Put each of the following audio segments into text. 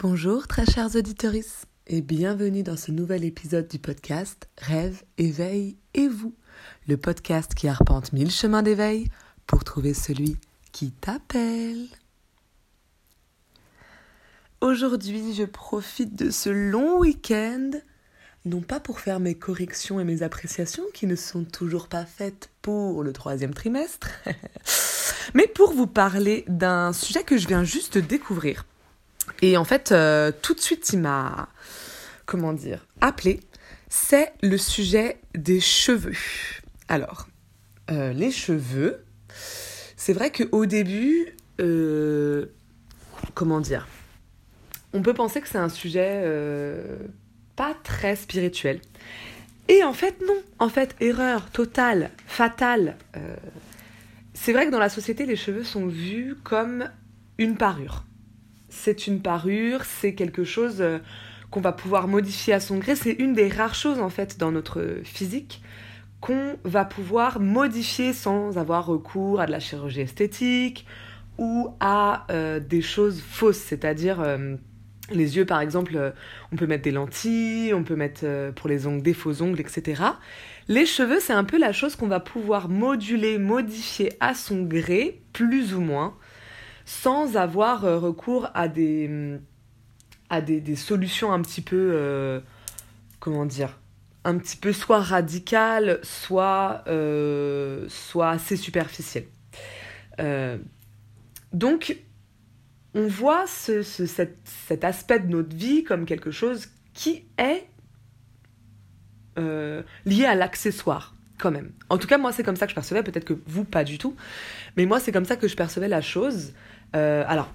Bonjour très chers auditeurs et bienvenue dans ce nouvel épisode du podcast Rêve, éveil et vous, le podcast qui arpente mille chemins d'éveil pour trouver celui qui t'appelle. Aujourd'hui, je profite de ce long week-end, non pas pour faire mes corrections et mes appréciations qui ne sont toujours pas faites pour le troisième trimestre, mais pour vous parler d'un sujet que je viens juste de découvrir et en fait, euh, tout de suite, il m'a, comment dire, appelé. C'est le sujet des cheveux. Alors, euh, les cheveux, c'est vrai qu'au début, euh, comment dire, on peut penser que c'est un sujet pas très spirituel. Et en fait, non. En fait, erreur totale, fatale. c'est vrai que dans la société, les cheveux sont vus comme une parure c'est une parure, c'est quelque chose euh, qu'on va pouvoir modifier à son gré. C'est une des rares choses en fait dans notre physique qu'on va pouvoir modifier sans avoir recours à de la chirurgie esthétique ou à euh, des choses fausses, c'est-à-dire euh, les yeux par exemple, on peut mettre des lentilles, on peut mettre pour les ongles des faux ongles, etc. Les cheveux, c'est un peu la chose qu'on va pouvoir moduler, modifier à son gré, plus ou moins, sans avoir euh, recours à des, mm, à des, solutions un petit peu, euh, comment dire, un petit peu soit radicales, soit, euh, soit assez superficielles. donc, on voit ce, cet, cet, aspect de notre vie comme quelque chose qui est lié à l'accessoire quand même. En tout cas, moi, c'est comme ça que je percevais, peut-être que vous, pas du tout. Mais moi, c'est comme ça que je percevais la chose. Euh, alors,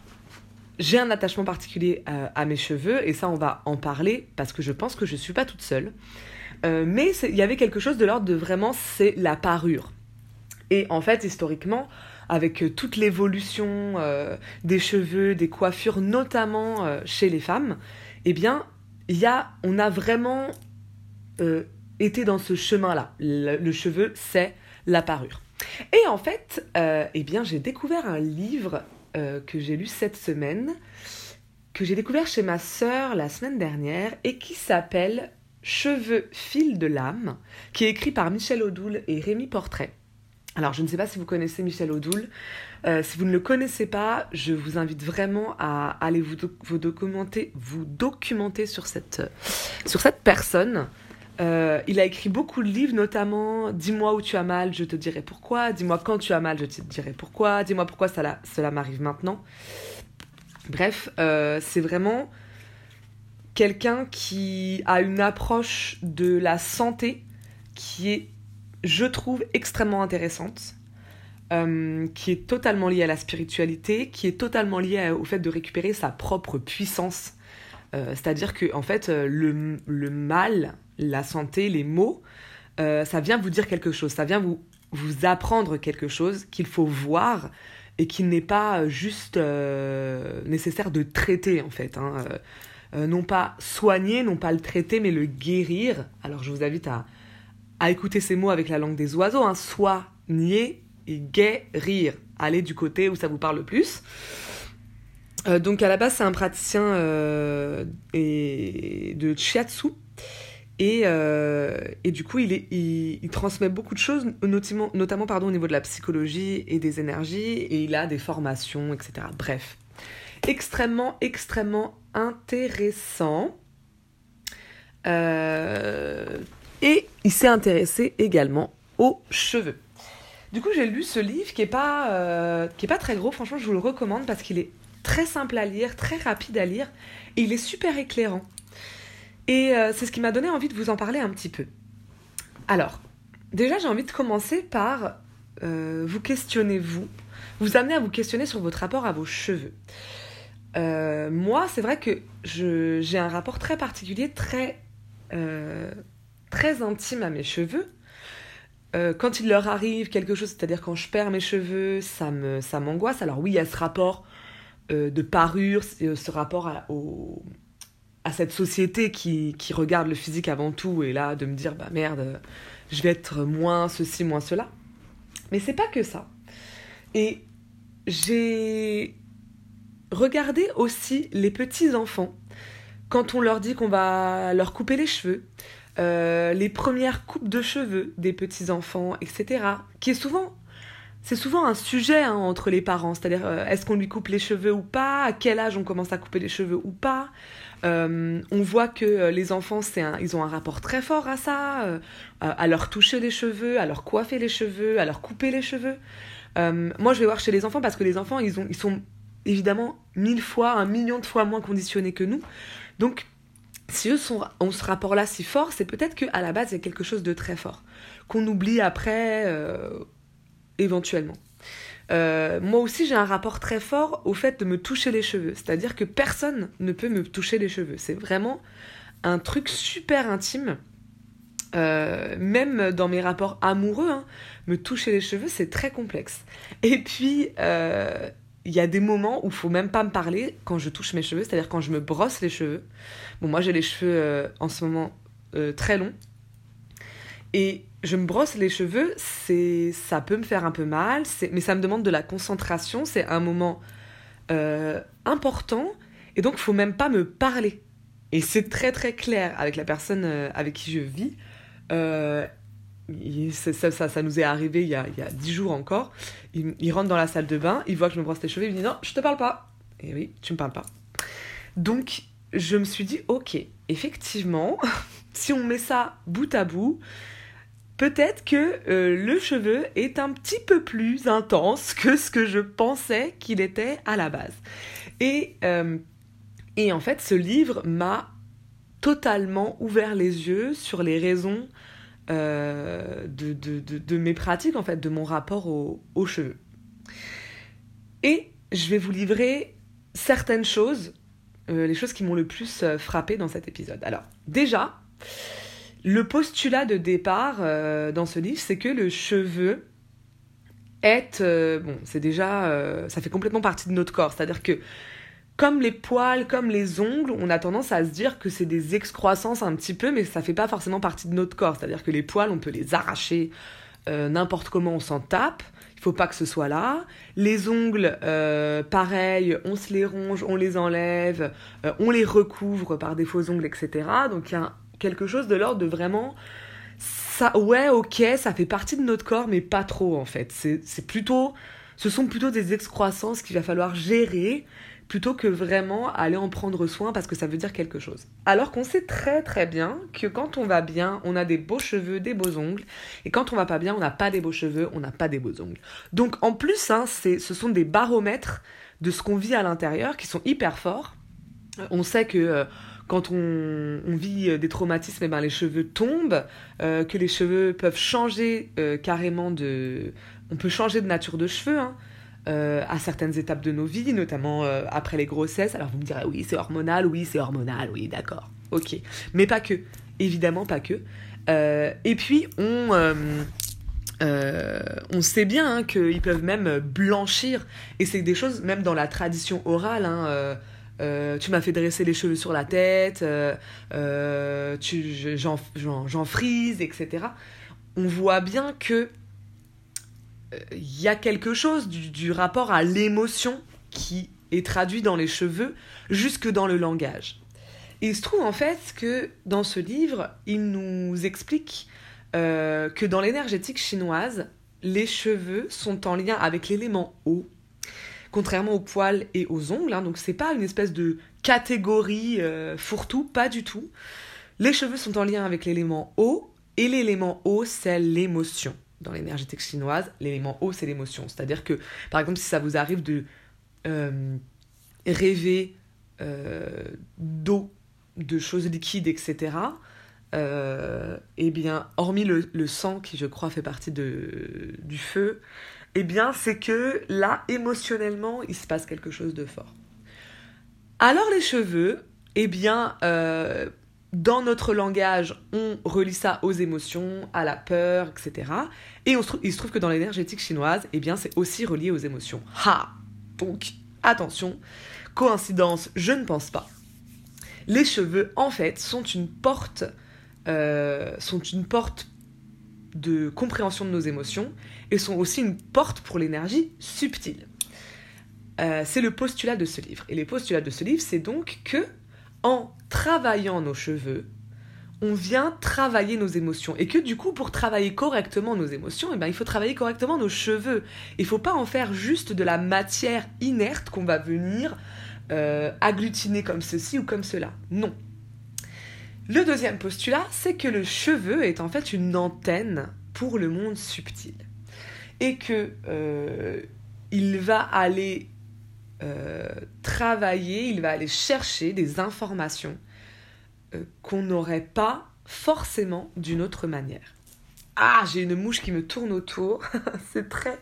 j'ai un attachement particulier euh, à mes cheveux et ça, on va en parler parce que je pense que je ne suis pas toute seule. Euh, mais il y avait quelque chose de l'ordre de vraiment, c'est la parure. Et en fait, historiquement, avec toute l'évolution des cheveux, des coiffures, notamment chez les femmes, eh bien, y a, on a vraiment été dans ce chemin-là. Le, le, cheveu, c'est la parure. Et en fait, eh bien, j'ai découvert un livre euh, que j'ai lu cette semaine, que j'ai découvert chez ma sœur la semaine dernière et qui s'appelle Cheveux fil de l'âme, qui est écrit par Michel Odoul et Rémi Portrait. Alors, je ne sais pas si vous connaissez Michel Odoul. Euh, si vous ne le connaissez pas, je vous invite vraiment à aller vous, documenter, vous documenter sur cette, sur cette personne. Euh, il a écrit beaucoup de livres, notamment Dis-moi où tu as mal, je te dirai pourquoi. Dis-moi quand tu as mal, je te dirai pourquoi. Dis-moi pourquoi cela m'arrive maintenant. Bref, euh, c'est vraiment quelqu'un qui a une approche de la santé qui est, je trouve, extrêmement intéressante. Euh, qui est totalement liée à la spiritualité, qui est totalement liée au fait de récupérer sa propre puissance. C'est-à-dire que, en fait, le, le mal, la santé, les mots, euh, ça vient vous dire quelque chose, ça vient vous, vous apprendre quelque chose qu'il faut voir et qui n'est pas juste euh, nécessaire de traiter en fait. Hein. Euh, non pas soigner, non pas le traiter, mais le guérir. Alors je vous invite à, à écouter ces mots avec la langue des oiseaux, hein. soigner et guérir. Allez du côté où ça vous parle le plus. donc à la base c'est un praticien de euh, et, du coup, il, est, il, transmet beaucoup de choses, notamment, notamment pardon, au niveau de la psychologie et des énergies, et il a des formations, etc. Bref, extrêmement, extrêmement intéressant. Euh, et il s'est intéressé également aux cheveux. Du coup, j'ai lu ce livre qui est pas, euh, pas très gros. Franchement, je vous le recommande parce qu'il est très simple à lire, très rapide à lire, et il est super éclairant. Et euh, c'est ce qui m'a donné envie de vous en parler un petit peu. Alors, déjà j'ai envie de commencer par euh, vous questionner vous, vous amener à vous questionner sur votre rapport à vos cheveux. Euh, moi, c'est vrai que j'ai un rapport très particulier, très, intime à mes cheveux. quand il leur arrive quelque chose, c'est-à-dire quand je perds mes cheveux, ça m'angoisse. Alors oui, il y a ce rapport de parure, ce rapport au, à cette société qui, qui, regarde le physique avant tout et là de me dire bah merde je vais être moins ceci moins cela mais c'est pas que ça et j'ai regardez aussi les petits enfants quand on leur dit qu'on va leur couper les cheveux, euh, les premières coupes de cheveux des petits enfants, etc. Qui est souvent c'est souvent un sujet hein, entre les parents, c'est-à-dire euh, est-ce qu'on lui coupe les cheveux ou pas, à quel âge on commence à couper les cheveux ou pas? Euh, on voit que les enfants, ils ont un rapport très fort à ça, à leur toucher les cheveux, à leur coiffer les cheveux, à leur couper les cheveux. moi, je vais voir chez les enfants parce que les enfants, ils, ont, ils sont évidemment mille fois, un million de fois moins conditionnés que nous. Donc, si eux sont, ont ce rapport-là si fort, c'est peut-être qu'à la base, il y a quelque chose de très fort, qu'on oublie après, euh, éventuellement. Euh, moi aussi, j'ai un rapport très fort au fait de me toucher les cheveux. C'est-à-dire que personne ne peut me toucher les cheveux. C'est vraiment un truc super intime. Euh, même dans mes rapports amoureux, hein, me toucher les cheveux, c'est très complexe. Et puis, il y a des moments où il faut même pas me parler quand je touche mes cheveux, c'est-à-dire quand je me brosse les cheveux. Bon, moi j'ai les cheveux euh, en ce moment euh, très longs. Et je me brosse les cheveux, c'est ça peut me faire un peu mal, mais ça me demande de la concentration, c'est un moment euh, important, et donc il faut même pas me parler. Et c'est très très clair avec la personne avec qui je vis ça, ça, ça, nous est arrivé il y a, il jours encore. Il, rentre dans la salle de bain, il voit que je me brosse les cheveux, il me dit non, je te parle pas. Et oui, tu me parles pas. Donc, je me suis dit, ok, effectivement, si on met ça bout à bout, peut-être que euh, le cheveu est un petit peu plus intense que ce que je pensais qu'il était à la base. Et, euh, en fait, ce livre m'a totalement ouvert les yeux sur les raisons euh, de, mes pratiques, en fait, de mon rapport aux cheveux. Et je vais vous livrer certaines choses, les choses qui m'ont le plus frappé dans cet épisode. Alors, déjà, le postulat de départ dans ce livre, c'est que le cheveu est, bon, c'est déjà, ça fait complètement partie de notre corps. C'est-à-dire que comme les poils, comme les ongles, on a tendance à se dire que c'est des excroissances un petit peu, mais ça fait pas forcément partie de notre corps. C'est-à-dire que les poils, on peut les arracher euh, n'importe comment, on s'en tape. Il faut pas que ce soit là. Les ongles, euh, pareil, on se les ronge, on les enlève, euh, on les recouvre par des faux ongles, etc. Donc il y a quelque chose de l'ordre de vraiment ça, ouais, ok, ça fait partie de notre corps, mais pas trop en fait. C'est plutôt, ce sont plutôt des excroissances qu'il va falloir gérer plutôt que vraiment aller en prendre soin parce que ça veut dire quelque chose. Alors qu'on sait très très bien que quand on va bien, on a des beaux cheveux, des beaux ongles, et quand on va pas bien, on n'a pas des beaux cheveux, on n'a pas des beaux ongles. Donc en plus, hein, ce sont des baromètres de ce qu'on vit à l'intérieur qui sont hyper forts. On sait que euh, quand on, vit des traumatismes, eh ben, les cheveux tombent, euh, que les cheveux peuvent changer euh, carrément de... On peut changer de nature de cheveux. Hein. Euh, à certaines étapes de nos vies, notamment euh, après les grossesses. Alors vous me direz, oui, c'est hormonal, oui, c'est hormonal, oui, d'accord, ok. Mais pas que, évidemment pas que. Euh, et puis, on, on sait bien hein, qu'ils peuvent même blanchir, et c'est des choses, même dans la tradition orale, hein, tu m'as fait dresser les cheveux sur la tête, j'en frise, etc. On voit bien que il y a quelque chose du, rapport à l'émotion qui est traduit dans les cheveux jusque dans le langage. Il se trouve en fait que dans ce livre, il nous explique euh, que dans l'énergétique chinoise, les cheveux sont en lien avec l'élément eau, contrairement aux poils et aux ongles. Hein, donc c'est pas une espèce de catégorie euh, fourre-tout, pas du tout. Les cheveux sont en lien avec l'élément eau, et l'élément eau, c'est l'émotion dans l'énergétique chinoise, l'élément eau, c'est l'émotion. C'est-à-dire que, par exemple, si ça vous arrive de euh, rêver euh, d'eau, de choses liquides, etc., eh bien, hormis le, sang, qui je crois fait partie du feu, eh bien, c'est que là, émotionnellement, il se passe quelque chose de fort. Alors les cheveux, eh bien, dans notre langage, on relie ça aux émotions, à la peur, etc. Et il se trouve que dans l'énergétique chinoise, eh bien, c'est aussi relié aux émotions. Ha Donc, attention, coïncidence, je ne pense pas. Les cheveux, en fait, sont une porte, euh, sont une porte de compréhension de nos émotions et sont aussi une porte pour l'énergie subtile. euh, c'est le postulat de ce livre. Et les postulats de ce livre, c'est donc que en travaillant nos cheveux, on vient travailler nos émotions. Et que du coup, pour travailler correctement nos émotions, eh ben, il faut travailler correctement nos cheveux. Il ne faut pas en faire juste de la matière inerte qu'on va venir euh, agglutiner comme ceci ou comme cela. Non. Le deuxième postulat, c'est que le cheveu est en fait une antenne pour le monde subtil. Et que euh, il va aller euh, travailler, il va aller chercher des informations euh, qu'on n'aurait pas forcément d'une autre manière. Ah, j'ai une mouche qui me tourne autour, c'est très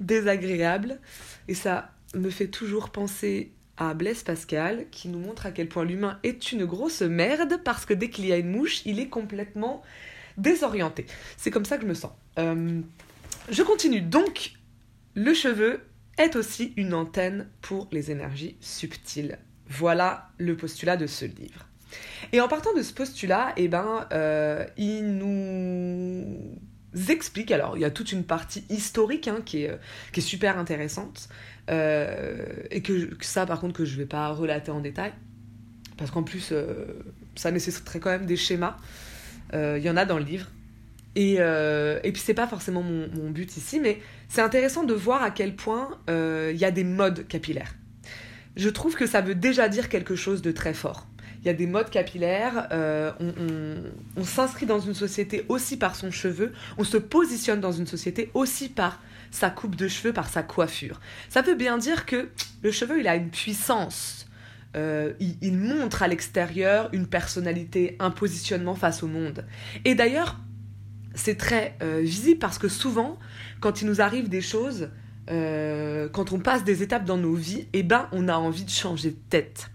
désagréable et ça me fait toujours penser à Blaise Pascal qui nous montre à quel point l'humain est une grosse merde parce que dès qu'il y a une mouche, il est complètement désorienté. C'est comme ça que je me sens. Euh, je continue donc. Le cheveu est aussi une antenne pour les énergies subtiles. Voilà le postulat de ce livre. Et en partant de ce postulat, eh ben, euh, il nous explique, alors il y a toute une partie historique hein, qui, est, euh, qui, est, super intéressante, et que, ça par contre que je vais pas relater en détail, parce qu'en plus ça nécessiterait quand même des schémas, il y en a dans le livre, et, et puis c'est pas forcément mon, but ici, mais c'est intéressant de voir à quel point il y a des modes capillaires. Je trouve que ça veut déjà dire quelque chose de très fort. Il y a des modes capillaires, euh, on, s'inscrit dans une société aussi par son cheveu, on se positionne dans une société aussi par sa coupe de cheveux, par sa coiffure. Ça veut bien dire que le cheveu, il a une puissance. Euh, il, montre à l'extérieur une personnalité, un positionnement face au monde. Et d'ailleurs, c'est très euh, visible parce que souvent, quand il nous arrive des choses, quand on passe des étapes dans nos vies, eh ben, on a envie de changer de tête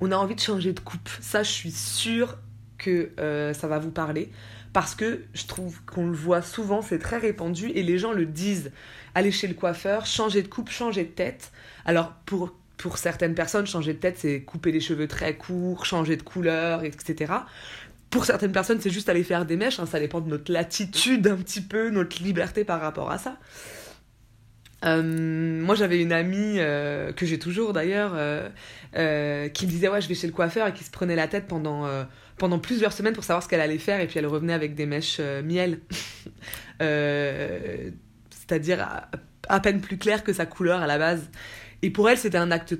on a envie de changer de coupe. Ça, je suis sûre que euh, ça va vous parler parce que je trouve qu'on le voit souvent, c'est très répandu et les gens le disent. Aller chez le coiffeur, changer de coupe, changer de tête. Alors pour, pour certaines personnes, changer de tête, c'est couper les cheveux très courts, changer de couleur, etc. Pour certaines personnes, c'est juste aller faire des mèches, hein. ça dépend de notre latitude un petit peu, notre liberté par rapport à ça. Euh, moi, j'avais une amie euh, que j'ai toujours d'ailleurs, euh, qui disait ouais, je vais chez le coiffeur et qui se prenait la tête pendant pendant plusieurs semaines pour savoir ce qu'elle allait faire et puis elle revenait avec des mèches miel, c'est-à-dire à, peine plus clair que sa couleur à la base. Et pour elle, c'était un acte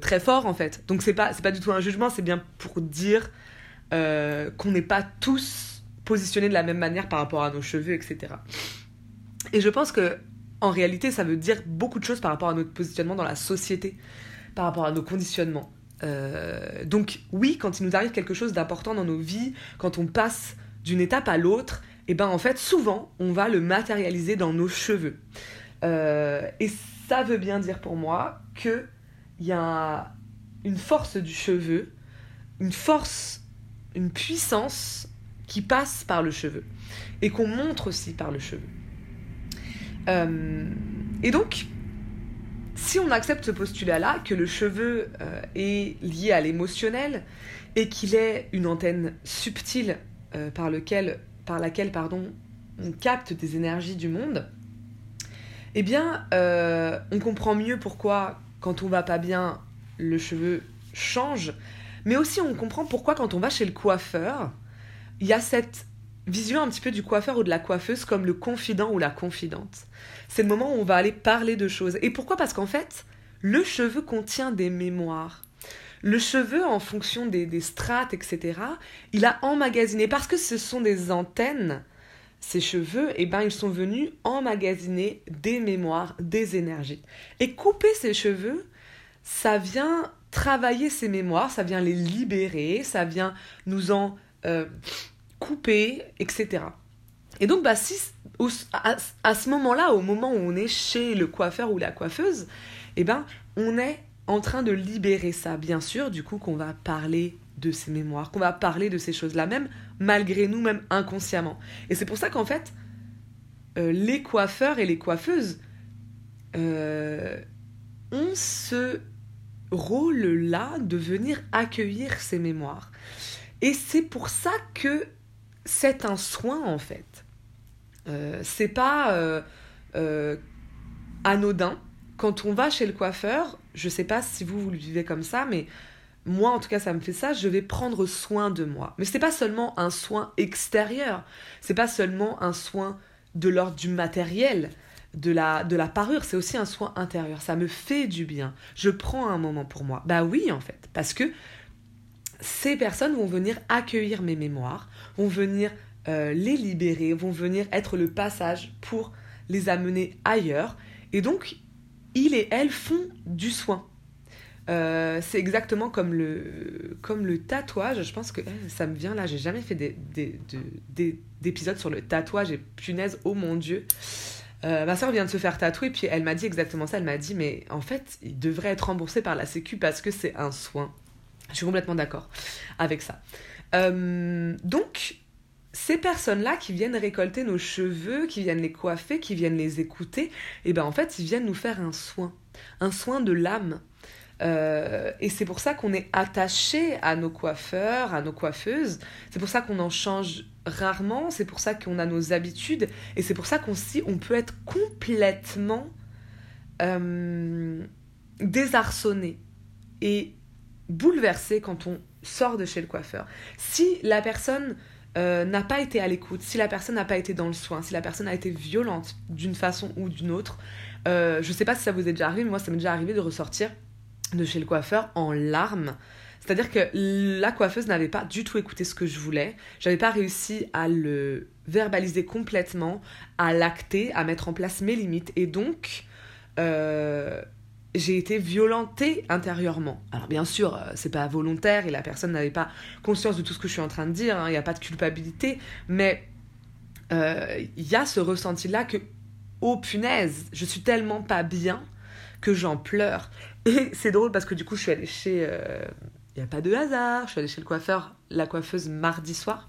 très fort en fait. Donc c'est pas pas du tout un jugement, c'est bien pour dire qu'on n'est pas tous positionnés de la même manière par rapport à nos cheveux, etc. Et je pense que en réalité, ça veut dire beaucoup de choses par rapport à notre positionnement dans la société, par rapport à nos conditionnements. Euh, donc oui, quand il nous arrive quelque chose d'important dans nos vies, quand on passe d'une étape à l'autre, et eh ben en fait souvent on va le matérialiser dans nos cheveux. Euh, et ça veut bien dire pour moi que il y a une force du cheveu, une force, une puissance qui passe par le cheveu et qu'on montre aussi par le cheveu. Euh, et donc, si on accepte ce postulat-là, que le cheveu euh, est lié à l'émotionnel et qu'il est une antenne subtile euh, par, laquelle on capte des énergies du monde, eh bien, on comprend mieux pourquoi, quand on va pas bien, le cheveu change, mais aussi on comprend pourquoi, quand on va chez le coiffeur, il y a cette vision un petit peu du coiffeur ou de la coiffeuse comme le confident ou la confidente. C'est le moment où on va aller parler de choses. Et pourquoi? Parce qu'en fait, le cheveu contient des mémoires. Le cheveu, en fonction des, strates, etc., il a emmagasiné. Parce que ce sont des antennes, ces cheveux, eh ben, ils sont venus emmagasiner des mémoires, des énergies. Et couper ces cheveux, ça vient travailler ces mémoires, ça vient les libérer, ça vient nous en euh, couper, etc. Et donc, bah, à, ce moment-là, au moment où on est chez le coiffeur ou la coiffeuse, eh ben, on est en train de libérer ça, bien sûr, du coup, qu'on va parler de ces mémoires, qu'on va parler de ces choses-là, même malgré nous, même inconsciemment. Et c'est pour ça qu'en fait, euh, les coiffeurs et les coiffeuses euh, ont ce rôle-là de venir accueillir ces mémoires. Et c'est pour ça que c'est un soin en fait. Euh, c'est pas euh, euh, anodin quand on va chez le coiffeur, je sais pas si vous, vous le vivez comme ça, mais moi en tout cas ça me fait ça, je vais prendre soin de moi. Mais c'est pas seulement un soin extérieur, c'est pas seulement un soin de l'ordre du matériel, de la, de la parure, c'est aussi un soin intérieur. Ça me fait du bien. Je prends un moment pour moi. Bah oui, en fait, parce que ces personnes vont venir accueillir mes mémoires, vont venir euh, les libérer, vont venir être le passage pour les amener ailleurs. Et donc, ils et elles font du soin. Euh, c'est exactement comme le, comme le tatouage. Je pense que eh, ça me vient là. J'ai jamais fait d'épisodes sur le tatouage et punaise, oh mon dieu. Euh, ma soeur vient de se faire tatouer, puis elle m'a dit exactement ça. Elle m'a dit, mais en fait, il devrait être remboursé par la Sécu parce que c'est un soin. Je suis complètement d'accord avec ça. Donc, ces personnes-là qui viennent récolter nos cheveux, qui viennent les coiffer, qui viennent les écouter, et eh ben en fait, ils viennent nous faire un soin, un soin de l'âme. Euh, et c'est pour ça qu'on est attaché à nos coiffeurs, à nos coiffeuses. C'est pour ça qu'on en change rarement. C'est pour ça qu'on a nos habitudes. Et c'est pour ça qu'on on peut être complètement euh, désarçonné et bouleversé quand on sort de chez le coiffeur. Si la personne euh, n'a pas été à l'écoute, si la personne n'a pas été dans le soin, si la personne a été violente d'une façon ou d'une autre, je ne sais pas si ça vous est déjà arrivé, mais moi ça m'est déjà arrivé de ressortir de chez le coiffeur en larmes. C'est-à-dire que la coiffeuse n'avait pas du tout écouté ce que je voulais. J'avais pas réussi à le verbaliser complètement, à l'acter, à mettre en place mes limites. Et donc, euh, j'ai été violentée intérieurement. Alors bien sûr, euh, c'est pas volontaire et la personne n'avait pas conscience de tout ce que je suis en train de dire. Hein. Il n'y a pas de culpabilité, mais euh, il y a ce ressenti-là que, oh punaise, je suis tellement pas bien que j'en pleure. Et c'est drôle parce que du coup, je suis allée chez. Il euh, n'y a pas de hasard. Je suis allée chez le coiffeur, la coiffeuse mardi soir.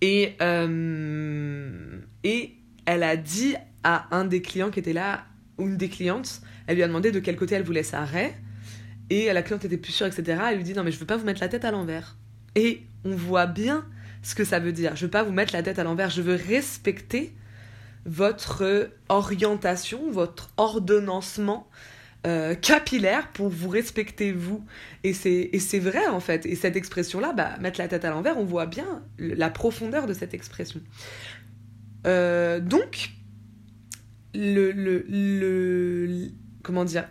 Et, euh, et elle a dit à un des clients qui était là, ou une des clientes, elle lui a demandé de quel côté elle voulait sa raie. Et la cliente était plus sûre, etc. Elle lui dit Non, mais je veux pas vous mettre la tête à l'envers. Et on voit bien ce que ça veut dire. Je veux pas vous mettre la tête à l'envers. Je veux respecter votre orientation, votre ordonnancement euh, capillaire pour vous respecter vous. Et c'est vrai en fait. Et cette expression-là, bah, mettre la tête à l'envers, on voit bien la profondeur de cette expression. Euh, donc, le, le, le, comment dire,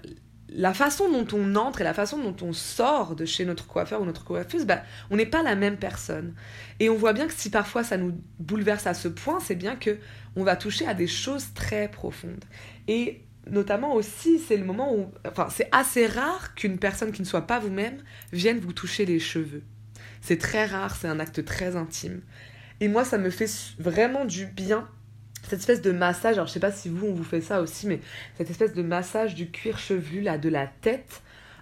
la façon dont on entre et la façon dont on sort de chez notre coiffeur ou notre coiffeuse, bah, on n'est pas la même personne. Et on voit bien que si parfois ça nous bouleverse à ce point, c'est bien que on va toucher à des choses très profondes. Et notamment aussi, c'est le moment où, enfin, c'est assez rare qu'une personne qui ne soit pas vous-même vienne vous toucher les cheveux. C'est très rare, c'est un acte très intime. Et moi, ça me fait vraiment du bien cette espèce de massage, alors je sais pas si vous on vous fait ça aussi, mais cette espèce de massage du cuir chevelu là de la tête,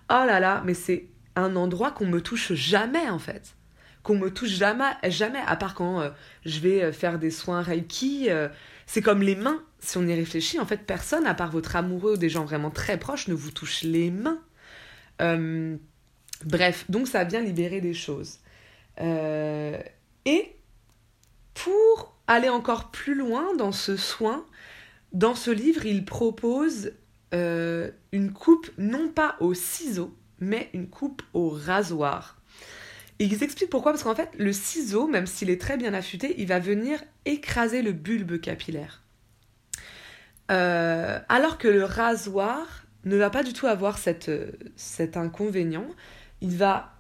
oh là là, mais c'est un endroit qu'on me touche jamais en fait, qu'on me touche jamais, jamais, à part quand euh, je vais euh, faire des soins reiki, euh, c'est comme les mains, si on y réfléchit, en fait personne, à part votre amoureux ou des gens vraiment très proches, ne vous touche les mains. bref, donc ça vient libérer des choses. et pour aller encore plus loin dans ce soin, dans ce livre, il propose euh, une coupe non pas au ciseau, mais une coupe au rasoir. Et ils expliquent pourquoi, parce qu'en fait, le ciseau, même s'il est très bien affûté, il va venir écraser le bulbe capillaire. Euh, alors que le rasoir ne va pas du tout avoir cette, cet inconvénient, il va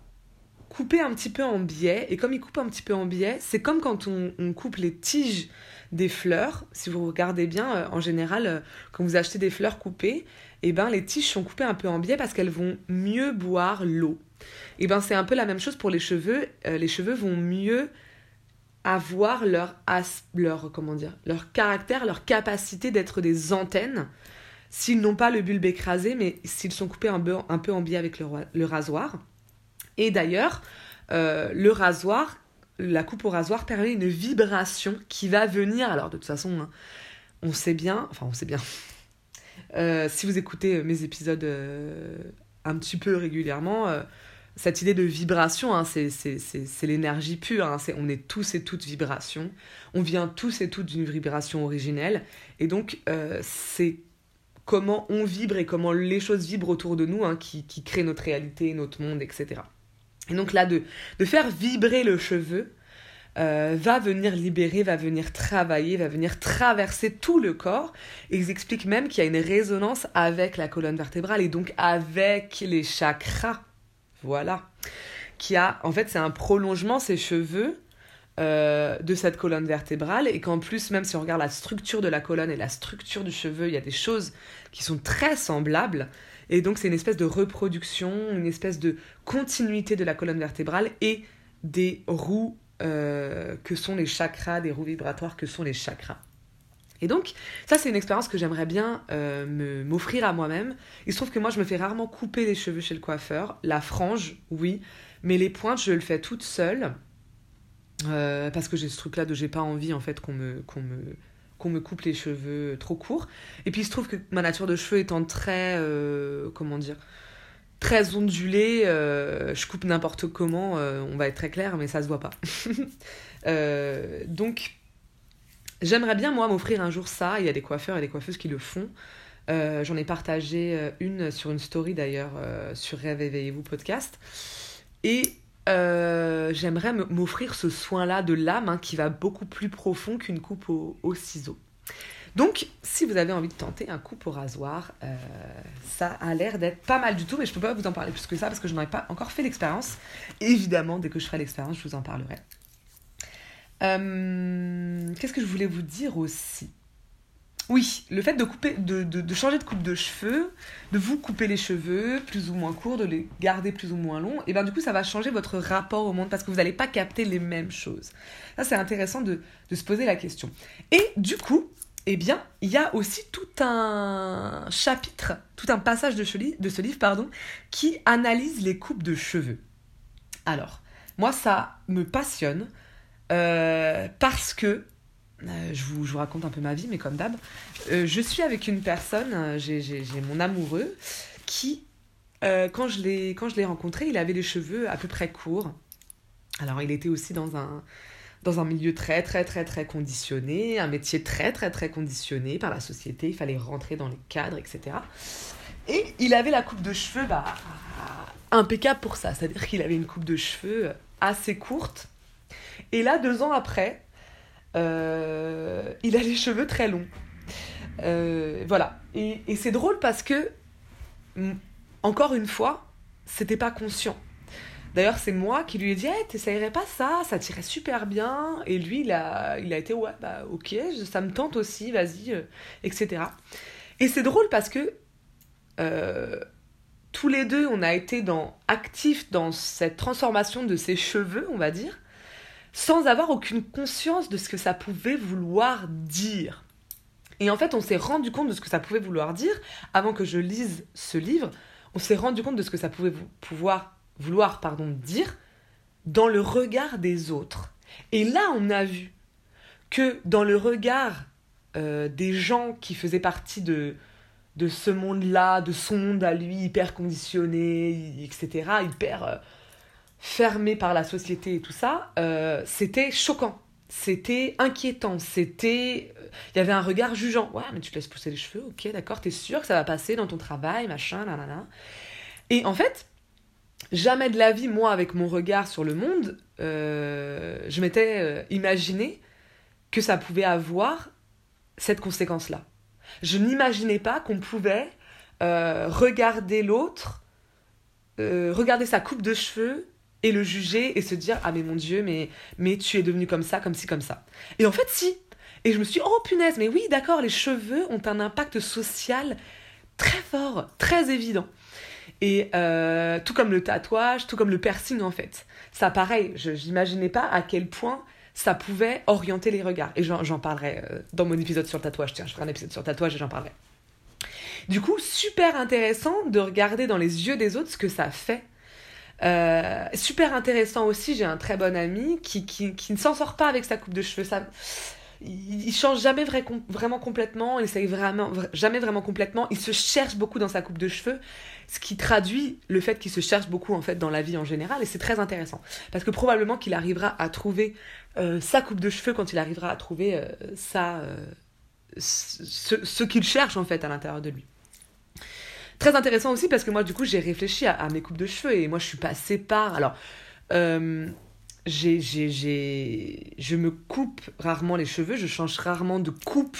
couper un petit peu en biais. Et comme il coupe un petit peu en biais, c'est comme quand on, coupe les tiges des fleurs. Si vous regardez bien, euh, en général, euh, quand vous achetez des fleurs coupées, eh ben, les tiges sont coupées un peu en biais parce qu'elles vont mieux boire l'eau. Et eh ben, c'est un peu la même chose pour les cheveux. Euh, les cheveux vont mieux avoir leur, leur, comment dire, leur caractère, leur capacité d'être des antennes s'ils n'ont pas le bulbe écrasé, mais s'ils sont coupés un peu en biais avec le rasoir. Et d'ailleurs, euh, le rasoir, la coupe au rasoir permet une vibration qui va venir. Alors de toute façon, hein, on sait bien, enfin on sait bien. Euh, si vous écoutez mes épisodes euh, un petit peu régulièrement, cette idée de vibration, hein, c'est l'énergie pure. Hein, on est tous et toutes vibrations. On vient tous et toutes d'une vibration originelle. Et donc, c'est comment on vibre et comment les choses vibrent autour de nous, qui créent notre réalité, notre monde, etc. Et donc là, de, faire vibrer le cheveu, euh, va venir libérer, va venir travailler, va venir traverser tout le corps. Ils expliquent même qu'il y a une résonance avec la colonne vertébrale et donc avec les chakras. Voilà. Qui a, en fait, c'est un prolongement, ces cheveux, euh, de cette colonne vertébrale et qu'en plus, même si on regarde la structure de la colonne et la structure du cheveu, il y a des choses qui sont très semblables. Et donc, c'est une espèce de reproduction, une espèce de continuité de la colonne vertébrale et des roues euh, que sont les chakras, des roues vibratoires que sont les chakras. Et donc, ça, c'est une expérience que j'aimerais bien euh, m'offrir à moi-même. Il se trouve que moi, je me fais rarement couper les cheveux chez le coiffeur. La frange, oui, mais les pointes, je le fais toute seule. Euh, parce que j'ai ce truc-là de j'ai pas envie, en fait, qu'on me, qu'on me, qu'on me coupe les cheveux trop courts. Et puis, il se trouve que ma nature de cheveux étant très. comment dire très ondulé, euh, je coupe n'importe comment, euh, on va être très clair, mais ça se voit pas. Euh, donc, j'aimerais bien, moi, m'offrir un jour ça. Il y a des coiffeurs et des coiffeuses qui le font. J'en ai partagé une sur une story d'ailleurs sur Rêve Éveillez-vous podcast. Et j'aimerais m'offrir ce soin-là de l'âme hein, qui va beaucoup plus profond qu'une coupe au, au ciseau. Donc, si vous avez envie de tenter un coup au rasoir, euh, ça a l'air d'être pas mal du tout, mais je peux pas vous en parler plus que ça parce que je n'en ai pas encore fait l'expérience. Évidemment, dès que je ferai l'expérience, je vous en parlerai. Euh, qu'est-ce que je voulais vous dire aussi? Oui, le fait de, changer de coupe de cheveux, de vous couper les cheveux plus ou moins courts, de les garder plus ou moins longs, et bien du coup ça va changer votre rapport au monde parce que vous n'allez pas capter les mêmes choses. Ça c'est intéressant de, de, se poser la question. Et du coup, eh bien, il y a aussi tout un chapitre, tout un passage de ce, livre, pardon, qui analyse les coupes de cheveux. Alors, moi, ça me passionne euh, parce que, euh, je, vous, raconte un peu ma vie, mais comme d'hab, euh, je suis avec une personne, j'ai mon amoureux, qui, quand je l'ai rencontré, il avait les cheveux à peu près courts. Alors, il était aussi dans un dans un milieu très très très très conditionné, un métier très très très conditionné par la société, il fallait rentrer dans les cadres, etc. Et il avait la coupe de cheveux bah, impeccable pour ça, c'est-à-dire qu'il avait une coupe de cheveux assez courte. Et là, deux ans après, euh, il a les cheveux très longs. Euh, voilà. Et, c'est drôle parce que, encore une fois, c'était pas conscient. D'ailleurs, c'est moi qui lui ai dit hey, t'essayerais pas ça? Ça tirait super bien. Et lui, il a, il a été Ouais, bah ok, ça me tente aussi, vas-y, euh, etc. Et c'est drôle parce que tous les deux, on a été dans, actifs dans cette transformation de ses cheveux, on va dire, sans avoir aucune conscience de ce que ça pouvait vouloir dire. Et en fait, on s'est rendu compte de ce que ça pouvait vouloir dire avant que je lise ce livre. On s'est rendu compte de ce que ça pouvait vouloir pardon, dire dans le regard des autres. Et là, on a vu que dans le regard euh, des gens qui faisaient partie de, de ce monde-là, de son monde à lui, hyper conditionné, etc., hyper euh, fermé par la société et tout ça, euh, c'était choquant, c'était inquiétant, c'était... Il y avait un regard jugeant. Ouais, mais tu te laisses pousser les cheveux, ok, d'accord, t'es sûr que ça va passer dans ton travail, machin, nanana. Et en fait, jamais de la vie, moi, avec mon regard sur le monde, euh, je m'étais euh, imaginé que ça pouvait avoir cette conséquence-là. Je n'imaginais pas qu'on pouvait euh, regarder l'autre, regarder sa coupe de cheveux et le juger et se dire ah mais mon dieu mais mais tu es devenu comme ça comme ci comme ça et en fait si et je me suis oh punaise mais oui d'accord les cheveux ont un impact social très fort très évident et euh, tout comme le tatouage, tout comme le piercing en fait. Ça pareil, je n'imaginais pas à quel point ça pouvait orienter les regards. Et j'en parlerai euh, dans mon épisode sur le tatouage. Tiens, je ferai un épisode sur le tatouage et j'en parlerai. Du coup, super intéressant de regarder dans les yeux des autres ce que ça fait. Euh, super intéressant aussi, j'ai un très bon ami qui, qui, qui ne s'en sort pas avec sa coupe de cheveux. Ça, il, change jamais vraiment complètement, il essaye vraiment, jamais vraiment complètement, il se cherche beaucoup dans sa coupe de cheveux, ce qui traduit le fait qu'il se cherche beaucoup en fait dans la vie en général, et c'est très intéressant, parce que probablement qu'il arrivera à trouver euh, sa coupe de cheveux quand il arrivera à trouver euh, euh, ce, qu'il cherche en fait à l'intérieur de lui. Très intéressant aussi parce que moi, du coup, j'ai réfléchi à, mes coupes de cheveux et moi, je suis passée par. Alors, euh, je me coupe rarement les cheveux, je change rarement de coupe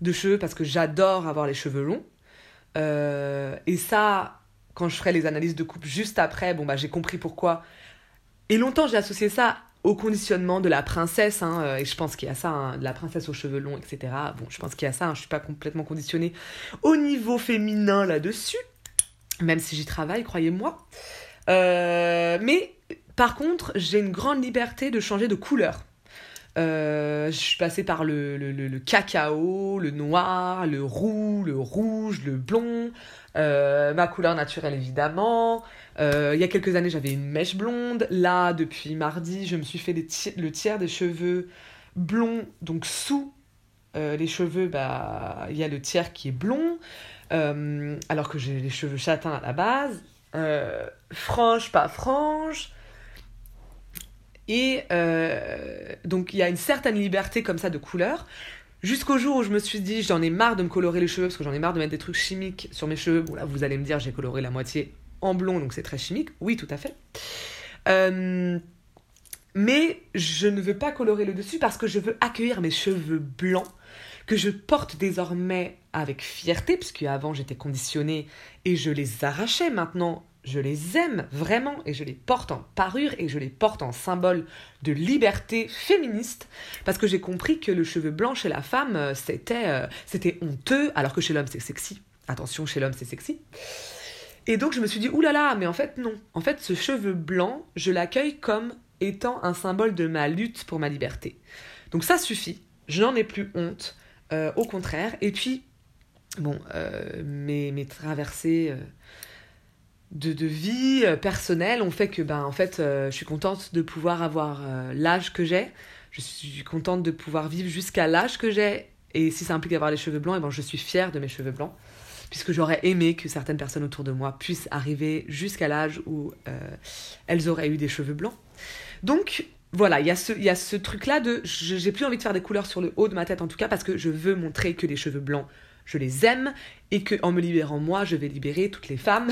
de cheveux parce que j'adore avoir les cheveux longs. Euh, et ça, quand je ferai les analyses de coupe juste après, bon, bah, j'ai compris pourquoi. Et longtemps, j'ai associé ça au conditionnement de la princesse, hein, euh, et je pense qu'il y a ça, hein, de la princesse aux cheveux longs, etc. Bon, je pense qu'il y a ça, hein, je suis pas complètement conditionnée au niveau féminin là-dessus, même si j'y travaille, croyez-moi. Euh, mais par contre, j'ai une grande liberté de changer de couleur. Euh, je suis passée par le, cacao, le noir, le roux, le rouge, le blond, ma couleur naturelle évidemment, euh, il y a quelques années, j'avais une mèche blonde. Là, depuis mardi, je me suis fait le tiers des cheveux blonds, donc sous euh, les cheveux, bah, il y a le tiers qui est blond, euh, alors que j'ai les cheveux châtains à la base. frange, pas frange. Et donc, il y a une certaine liberté comme ça de couleur. Jusqu'au jour où je me suis dit, j'en ai marre de me colorer les cheveux parce que j'en ai marre de mettre des trucs chimiques sur mes cheveux. Bon, là, vous allez me dire, j'ai coloré la moitié en blond, donc c'est très chimique. Oui, tout à fait. Euh, mais je ne veux pas colorer le dessus parce que je veux accueillir mes cheveux blancs que je porte désormais avec fierté, puisque avant j'étais conditionnée et je les arrachais. Maintenant, je les aime vraiment et je les porte en parure et je les porte en symbole de liberté féministe parce que j'ai compris que le cheveu blanc chez la femme euh, c'était euh, c'était honteux alors que chez l'homme c'est sexy. Attention, chez l'homme c'est sexy. Et donc je me suis dit, oulala, mais en fait non. En fait, ce cheveu blanc, je l'accueille comme étant un symbole de ma lutte pour ma liberté. Donc ça suffit, je n'en ai plus honte, euh, au contraire. Et puis, bon, mes, traversées de, de, vie personnelle ont fait que, ben, en fait, je suis contente de pouvoir avoir l'âge que j'ai. Je suis contente de pouvoir vivre jusqu'à l'âge que j'ai. Et si ça implique avoir les cheveux blancs, et eh ben, je suis fière de mes cheveux blancs puisque j'aurais aimé que certaines personnes autour de moi puissent arriver jusqu'à l'âge où euh, elles auraient eu des cheveux blancs. Donc voilà, il y a ce, y a ce truc-là de j'ai plus envie de faire des couleurs sur le haut de ma tête en tout cas parce que je veux montrer que les cheveux blancs je les aime et que en me libérant moi, je vais libérer toutes les femmes.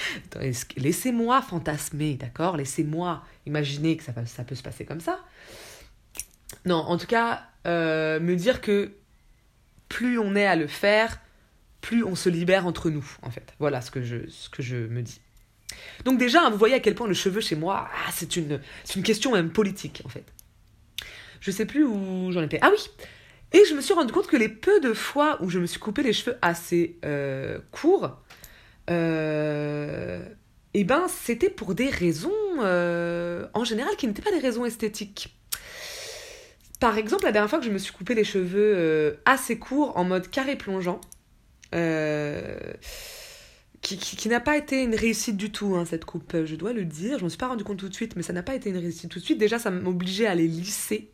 Laissez-moi fantasmer, d'accord? Laissez-moi imaginer que ça, peut se passer comme ça. Non, en tout cas, euh, me dire que plus on est à le faire, plus on se libère entre nous, en fait. Voilà ce que je, ce que je me dis. Donc déjà, vous voyez à quel point le cheveu chez moi, ah, c'est une, une question même politique, en fait. Je sais plus où j'en étais. Ah oui Et je me suis rendu compte que les peu de fois où je me suis coupé les cheveux assez euh, courts, euh, eh ben, c'était pour des raisons, euh, en général, qui n'étaient pas des raisons esthétiques. Par exemple, la dernière fois que je me suis coupé les cheveux assez courts en mode carré plongeant, qui, n'a pas été une réussite du tout, hein, cette coupe, je dois le dire. Je ne me suis pas rendu compte tout de suite, mais ça n'a pas été une réussite tout de suite. Déjà, ça m'obligeait à les lisser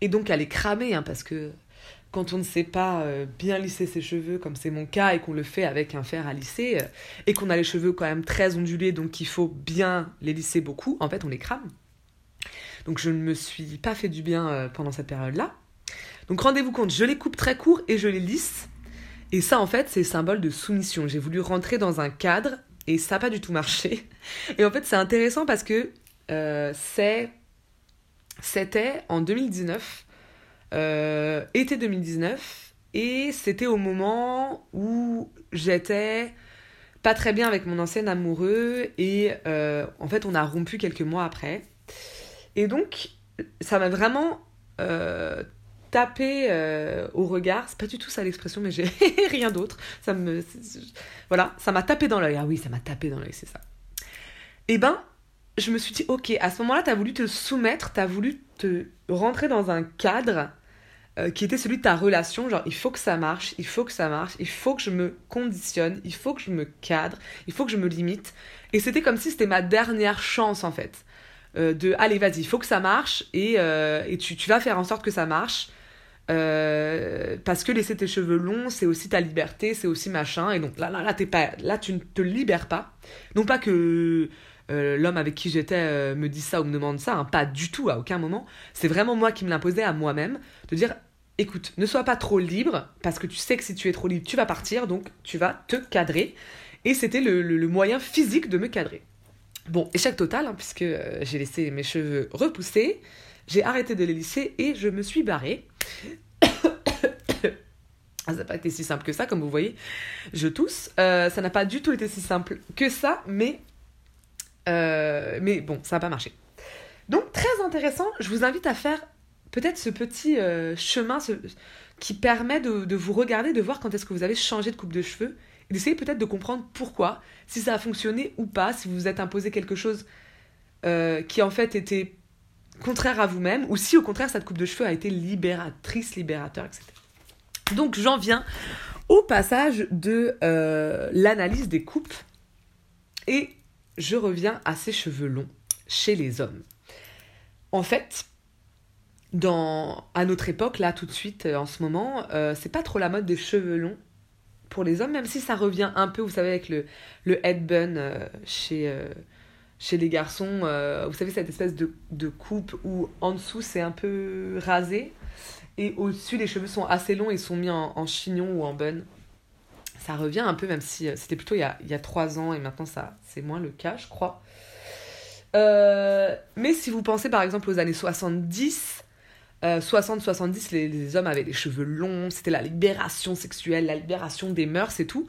et donc à les cramer, hein, parce que quand on ne sait pas euh, bien lisser ses cheveux, comme c'est mon cas, et qu'on le fait avec un fer à lisser, euh, et qu'on a les cheveux quand même très ondulés, donc il faut bien les lisser beaucoup, en fait, on les crame. Donc je ne me suis pas fait du bien pendant cette période-là. Donc rendez-vous compte, je les coupe très court et je les lisse. Et ça, en fait, c'est symbole de soumission. J'ai voulu rentrer dans un cadre et ça n'a pas du tout marché. Et en fait, c'est intéressant parce que euh, c'est, c'était en 2019, euh, été 2019, et c'était au moment où j'étais pas très bien avec mon ancien amoureux et euh, en fait, on a rompu quelques mois après. Et donc, ça m'a vraiment euh, au regard, c'est pas du tout ça l'expression, mais j'ai rien d'autre. Ça me, voilà, ça m'a tapé dans l'œil. Ah oui, ça m'a tapé dans l'œil, c'est ça. Et eh ben, je me suis dit, ok, à ce moment-là, t'as voulu te soumettre, t'as voulu te rentrer dans un cadre euh, qui était celui de ta relation. Genre, il faut que ça marche, il faut que ça marche, il faut que je me conditionne, il faut que je me cadre, il faut que je me limite. Et c'était comme si c'était ma dernière chance, en fait. Euh, de allez vas-y il faut que ça marche et, et tu, tu, vas faire en sorte que ça marche euh, parce que laisser tes cheveux longs, c'est aussi ta liberté, c'est aussi machin. Et donc là, là, là, pas, là, tu ne te libères pas. Non pas que euh, l'homme avec qui j'étais euh, me dise ça ou me demande ça, hein, pas du tout, à aucun moment. C'est vraiment moi qui me l'imposais à moi-même, de dire, écoute, ne sois pas trop libre, parce que tu sais que si tu es trop libre, tu vas partir, donc tu vas te cadrer. Et c'était le, moyen physique de me cadrer. Bon, échec total, hein, puisque euh, j'ai laissé mes cheveux repousser, j'ai arrêté de les lisser et je me suis barrée. Ah, ça n'a pas été si simple que ça, comme vous voyez. Je tousse. Euh, ça n'a pas du tout été si simple que ça, mais, euh, mais bon, ça n'a pas marché. Donc, très intéressant. Je vous invite à faire peut-être ce petit euh, chemin qui permet de, vous regarder, de voir quand est-ce que vous avez changé de coupe de cheveux, et d'essayer peut-être de comprendre pourquoi, si ça a fonctionné ou pas, si vous vous êtes imposé quelque chose qui en fait était contraire à vous-même, ou si au contraire cette coupe de cheveux a été libératrice, libérateur, etc. Donc j'en viens au passage de euh, l'analyse des coupes et je reviens à ces cheveux longs chez les hommes. En fait, dans, à notre époque, là tout de suite, euh, en ce moment, euh, c'est pas trop la mode des cheveux longs pour les hommes, même si ça revient un peu, vous savez, avec le, le head bun chez, chez les garçons. vous savez, cette espèce de, de coupe où en dessous c'est un peu rasé et au-dessus, les cheveux sont assez longs et sont mis en, chignon ou en bun. Ça revient un peu, même si euh, c'était plutôt il y, a, il y a 3 ans et maintenant ça c'est moins le cas, je crois. Euh, mais si vous pensez par exemple aux années 70, 60-70, euh, les, hommes avaient les cheveux longs, c'était la libération sexuelle, la libération des mœurs et tout.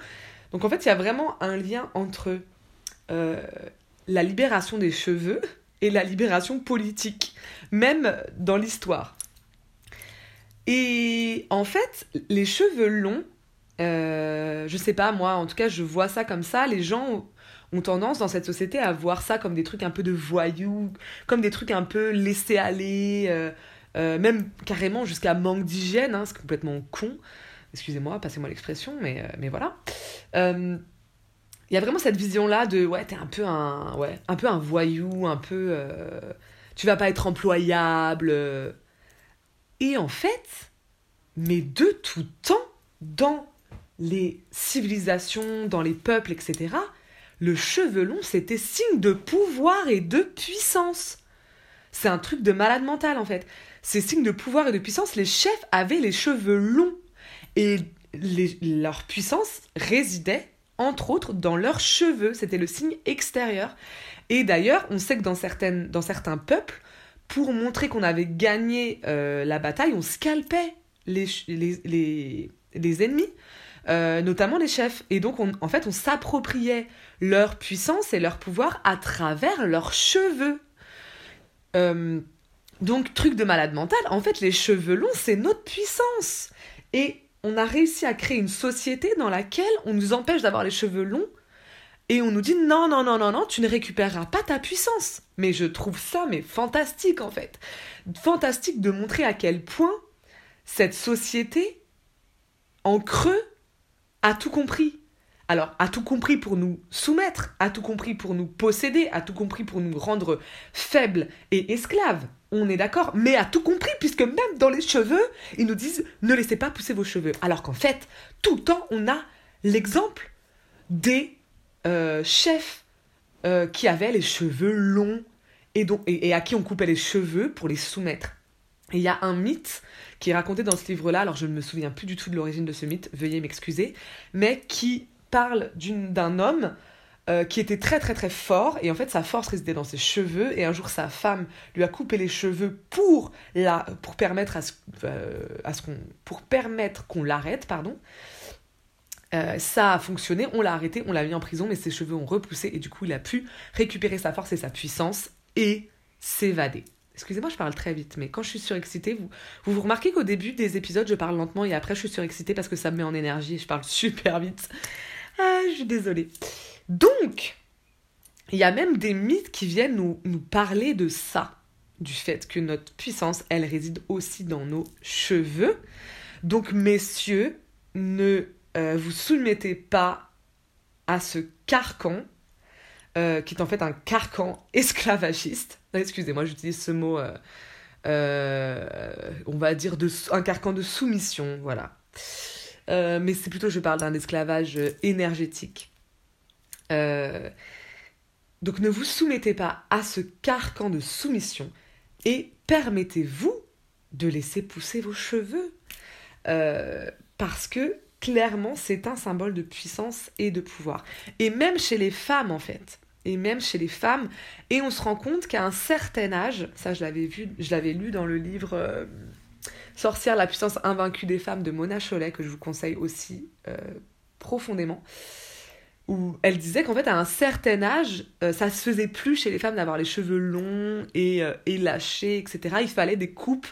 Donc en fait, il y a vraiment un lien entre la libération des cheveux et la libération politique, même dans l'histoire. Et en fait, les cheveux longs, euh, je sais pas, moi, en tout cas, je vois ça comme ça. Les gens ont tendance dans cette société à voir ça comme des trucs un peu de voyous, comme des trucs un peu laissés aller, euh, euh, même carrément jusqu'à manque d'hygiène, hein, c'est complètement con. Excusez-moi, passez-moi l'expression, mais, mais voilà. Il y a vraiment cette vision-là de ouais, t'es un peu un, ouais, un peu un voyou, un peu. tu vas pas être employable et en fait, mais de tout temps, dans les civilisations, dans les peuples, etc., le cheveu long, c'était signe de pouvoir et de puissance. C'est un truc de malade mental, en fait. C'est signe de pouvoir et de puissance. Les chefs avaient les cheveux longs. Et leur puissance résidait, entre autres, dans leurs cheveux. C'était le signe extérieur. Et d'ailleurs, on sait que dans, certaines, dans certains peuples, pour montrer qu'on avait gagné euh, la bataille, on scalpait les, les, les, ennemis, euh, notamment les chefs. Et donc, on, en fait, on s'appropriait leur puissance et leur pouvoir à travers leurs cheveux. Euh, donc, truc de malade mental, en fait, les cheveux longs, c'est notre puissance. Et on a réussi à créer une société dans laquelle on nous empêche d'avoir les cheveux longs et on nous dit non, non, non, non, non, tu ne récupéreras pas ta puissance. Mais je trouve ça, mais fantastique en fait. Fantastique de montrer à quel point cette société, en creux, a tout compris. Alors, a tout compris pour nous soumettre, a tout compris pour nous posséder, a tout compris pour nous rendre faibles et esclaves. On est d'accord, mais a tout compris puisque même dans les cheveux, ils nous disent ne laissez pas pousser vos cheveux. Alors qu'en fait, tout le temps, on a l'exemple des euh, chef euh, qui avait les cheveux longs et, et, à qui on coupait les cheveux pour les soumettre. Et il y a un mythe qui est raconté dans ce livre-là, alors je ne me souviens plus du tout de l'origine de ce mythe, veuillez m'excuser, mais qui parle d'un homme euh, qui était très très très fort. Et en fait sa force résidait dans ses cheveux. Et un jour sa femme lui a coupé les cheveux pour la pour permettre à ce, à ce qu'on pour permettre qu'on l'arrête pardon. Euh, ça a fonctionné, on l'a arrêté, on l'a mis en prison, mais ses cheveux ont repoussé. Et du coup il a pu récupérer sa force et sa puissance et s'évader. Excusez-moi, je parle très vite, mais quand je suis surexcitée, vous vous, vous remarquez qu'au début des épisodes, je parle lentement et après je suis surexcitée parce que ça me met en énergie et je parle super vite. Ah, je suis désolée. Donc, il y a même des mythes qui viennent nous, parler de ça, du fait que notre puissance, elle réside aussi dans nos cheveux. Donc, messieurs, ne euh, vous soumettez pas à ce carcan, euh, qui est en fait un carcan esclavagiste. Excusez-moi, j'utilise ce mot, euh, on va dire, un carcan de soumission, voilà. mais c'est plutôt, je parle d'un esclavage énergétique. Donc ne vous soumettez pas à ce carcan de soumission et permettez-vous de laisser pousser vos cheveux. parce que clairement, c'est un symbole de puissance et de pouvoir. Et même chez les femmes, en fait. Et même chez les femmes. Et on se rend compte qu'à un certain âge, ça je l'avais vu, je l'avais lu dans le livre euh, Sorcière, la puissance invaincue des femmes de Mona Cholet, que je vous conseille aussi euh, profondément. Où elle disait qu'en fait, à un certain âge, euh, ça se faisait plus chez les femmes d'avoir les cheveux longs et, et lâchés, etc. Il fallait des coupes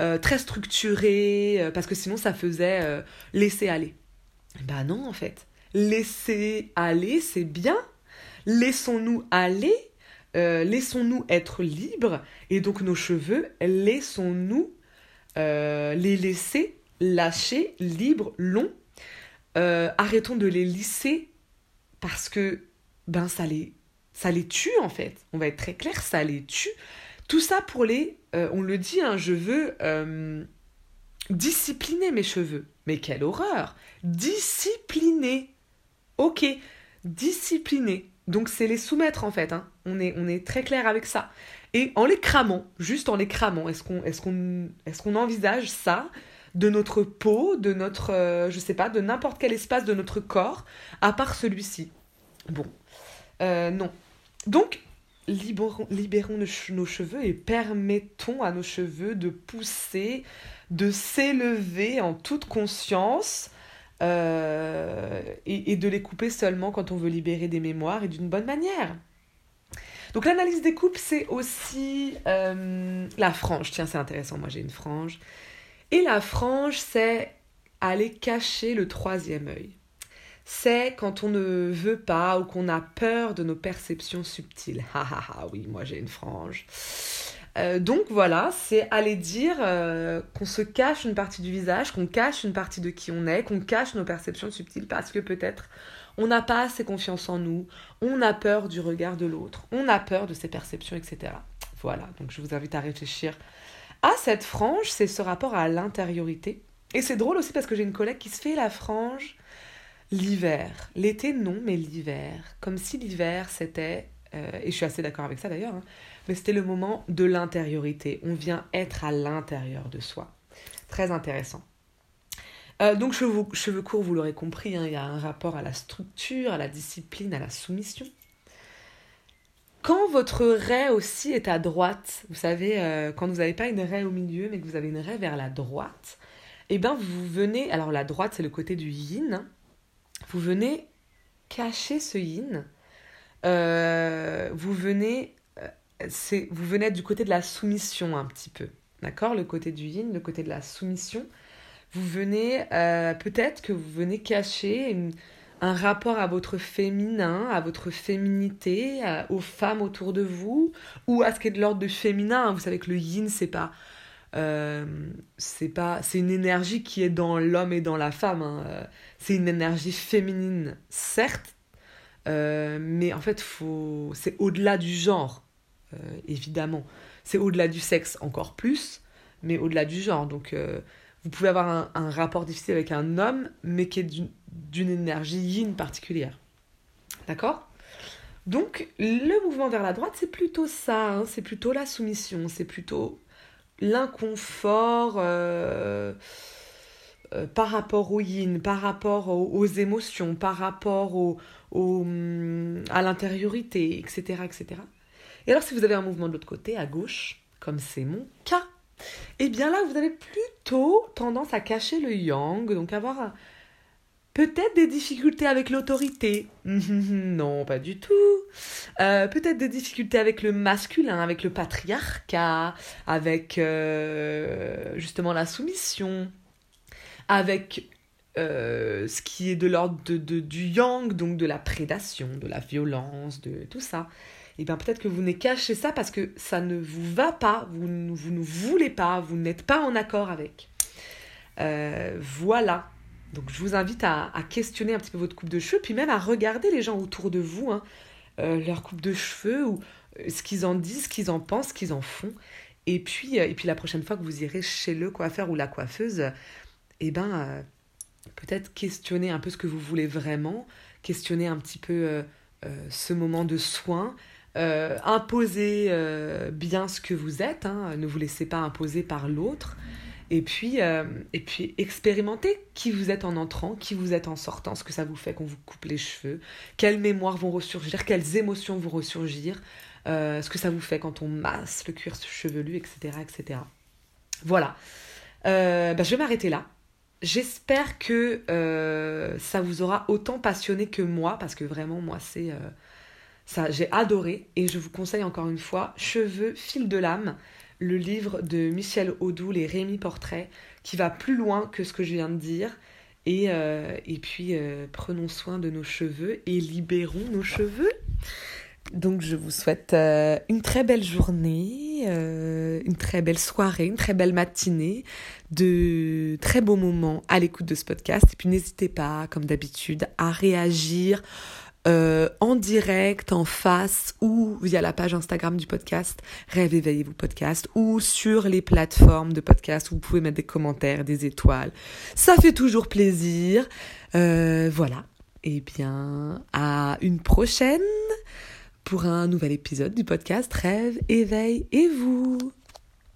euh, très structuré, euh, parce que sinon ça faisait euh, laisser aller. Bah non, en fait. Laisser aller, c'est bien. Laissons-nous aller, laissons-nous être libres, et donc nos cheveux, laissons-nous les laisser lâcher, libres, longs. arrêtons de les lisser parce que ben ça les ça les tue en fait. On va être très clair, ça les tue. Tout ça pour les, euh, on le dit, hein, je veux euh, discipliner mes cheveux. Mais quelle horreur Discipliner. Ok, discipliner. Donc c'est les soumettre en fait. Hein. On, est, on est très clair avec ça. Et en les cramant, juste en les cramant, est-ce qu'on est qu'on qu'on envisage ça? De notre peau, de notre, euh, je sais pas, de n'importe quel espace de notre corps, à part celui-ci Bon, non. Donc, libérons, nos cheveux et permettons à nos cheveux de pousser, de s'élever en toute conscience euh, et, de les couper seulement quand on veut libérer des mémoires et d'une bonne manière. Donc l'analyse des coupes, c'est aussi euh, la frange. Tiens, c'est intéressant, moi j'ai une frange. Et la frange, c'est aller cacher le troisième œil c'est quand on ne veut pas ou qu'on a peur de nos perceptions subtiles. Ha ha ha, oui, moi j'ai une frange. Euh, donc voilà, c'est aller dire euh, qu'on se cache une partie du visage, qu'on cache une partie de qui on est, qu'on cache nos perceptions subtiles parce que peut-être on n'a pas assez confiance en nous, on a peur du regard de l'autre, on a peur de ses perceptions, etc. Voilà, donc je vous invite à réfléchir à cette frange, c'est ce rapport à l'intériorité. Et c'est drôle aussi parce que j'ai une collègue qui se fait la frange l'hiver. L'été, non, mais l'hiver. Comme si l'hiver, c'était, euh, et je suis assez d'accord avec ça d'ailleurs, hein, mais c'était le moment de l'intériorité. On vient être à l'intérieur de soi. Très intéressant. Euh, donc cheveux, courts, vous l'aurez compris, hein, il y a un rapport à la structure, à la discipline, à la soumission. Quand votre raie aussi est à droite, vous savez, euh, quand vous n'avez pas une raie au milieu, mais que vous avez une raie vers la droite, eh bien vous venez, alors la droite c'est le côté du yin, vous venez cacher ce yin, euh, vous venez euh, c'est vous venez être du côté de la soumission un petit peu, d'accord? Le côté du yin, le côté de la soumission. Vous venez peut-être que vous venez cacher un rapport à votre féminin, à votre féminité, aux femmes autour de vous, ou à ce qui est de l'ordre de féminin. Vous savez que le yin c'est pas euh, c'est pas c'est une énergie qui est dans l'homme et dans la femme hein. Euh, c'est une énergie féminine certes euh, mais en fait faut c'est au-delà du genre évidemment c'est au-delà du sexe encore plus mais au-delà du genre donc vous pouvez avoir un, un, rapport difficile avec un homme mais qui est d'une énergie yin particulière d'accord? Donc le mouvement vers la droite c'est plutôt ça hein. c'est plutôt la soumission c'est plutôt l'inconfort euh, euh, par rapport au yin, par rapport aux, émotions, par rapport au, hum, à l'intériorité, etc., etc. Et alors si vous avez un mouvement de l'autre côté, à gauche, comme c'est mon cas, eh bien là, vous avez plutôt tendance à cacher le yang, donc avoir Peut-être des difficultés avec l'autorité. non, pas du tout. Euh, peut-être des difficultés avec le masculin, avec le patriarcat, avec euh, justement la soumission, avec euh, ce qui est de l'ordre de, du yang, donc de la prédation, de la violence, de tout ça. Et eh bien peut-être que vous n'êtes caché ça parce que ça ne vous va pas, vous ne voulez pas, vous n'êtes pas en accord avec. voilà. Donc je vous invite à, questionner un petit peu votre coupe de cheveux, puis même à regarder les gens autour de vous, hein, euh, leur coupe de cheveux, ou euh, ce qu'ils en disent, ce qu'ils en pensent, ce qu'ils en font. Et puis, euh, et puis la prochaine fois que vous irez chez le coiffeur ou la coiffeuse, eh ben, peut-être questionner un peu ce que vous voulez vraiment, questionner un petit peu ce moment de soin, imposer bien ce que vous êtes, hein, ne vous laissez pas imposer par l'autre. Et puis, euh, expérimentez qui vous êtes en entrant, qui vous êtes en sortant, ce que ça vous fait qu'on vous coupe les cheveux, quelles mémoires vont ressurgir, quelles émotions vont ressurgir, euh, ce que ça vous fait quand on masse le cuir chevelu, etc. etc. Voilà. Euh, bah, je vais m'arrêter là. J'espère que ça vous aura autant passionné que moi, parce que vraiment, moi, c'est ça, j'ai adoré et je vous conseille encore une fois Cheveux, fil de lame, le livre de Michel Audoul et Rémi Portrait, qui va plus loin que ce que je viens de dire. Et, euh, et puis, euh, prenons soin de nos cheveux et libérons nos cheveux. Donc, je vous souhaite euh, une très belle journée, une très belle soirée, une très belle matinée, de très beaux moments à l'écoute de ce podcast. Et puis, n'hésitez pas, comme d'habitude, à réagir euh, en direct, en face ou via la page Instagram du podcast Rêve éveillez-vous podcast ou sur les plateformes de podcast où vous pouvez mettre des commentaires, des étoiles. Ça fait toujours plaisir. Euh, voilà. Eh bien, à une prochaine pour un nouvel épisode du podcast Rêve, éveille et vous.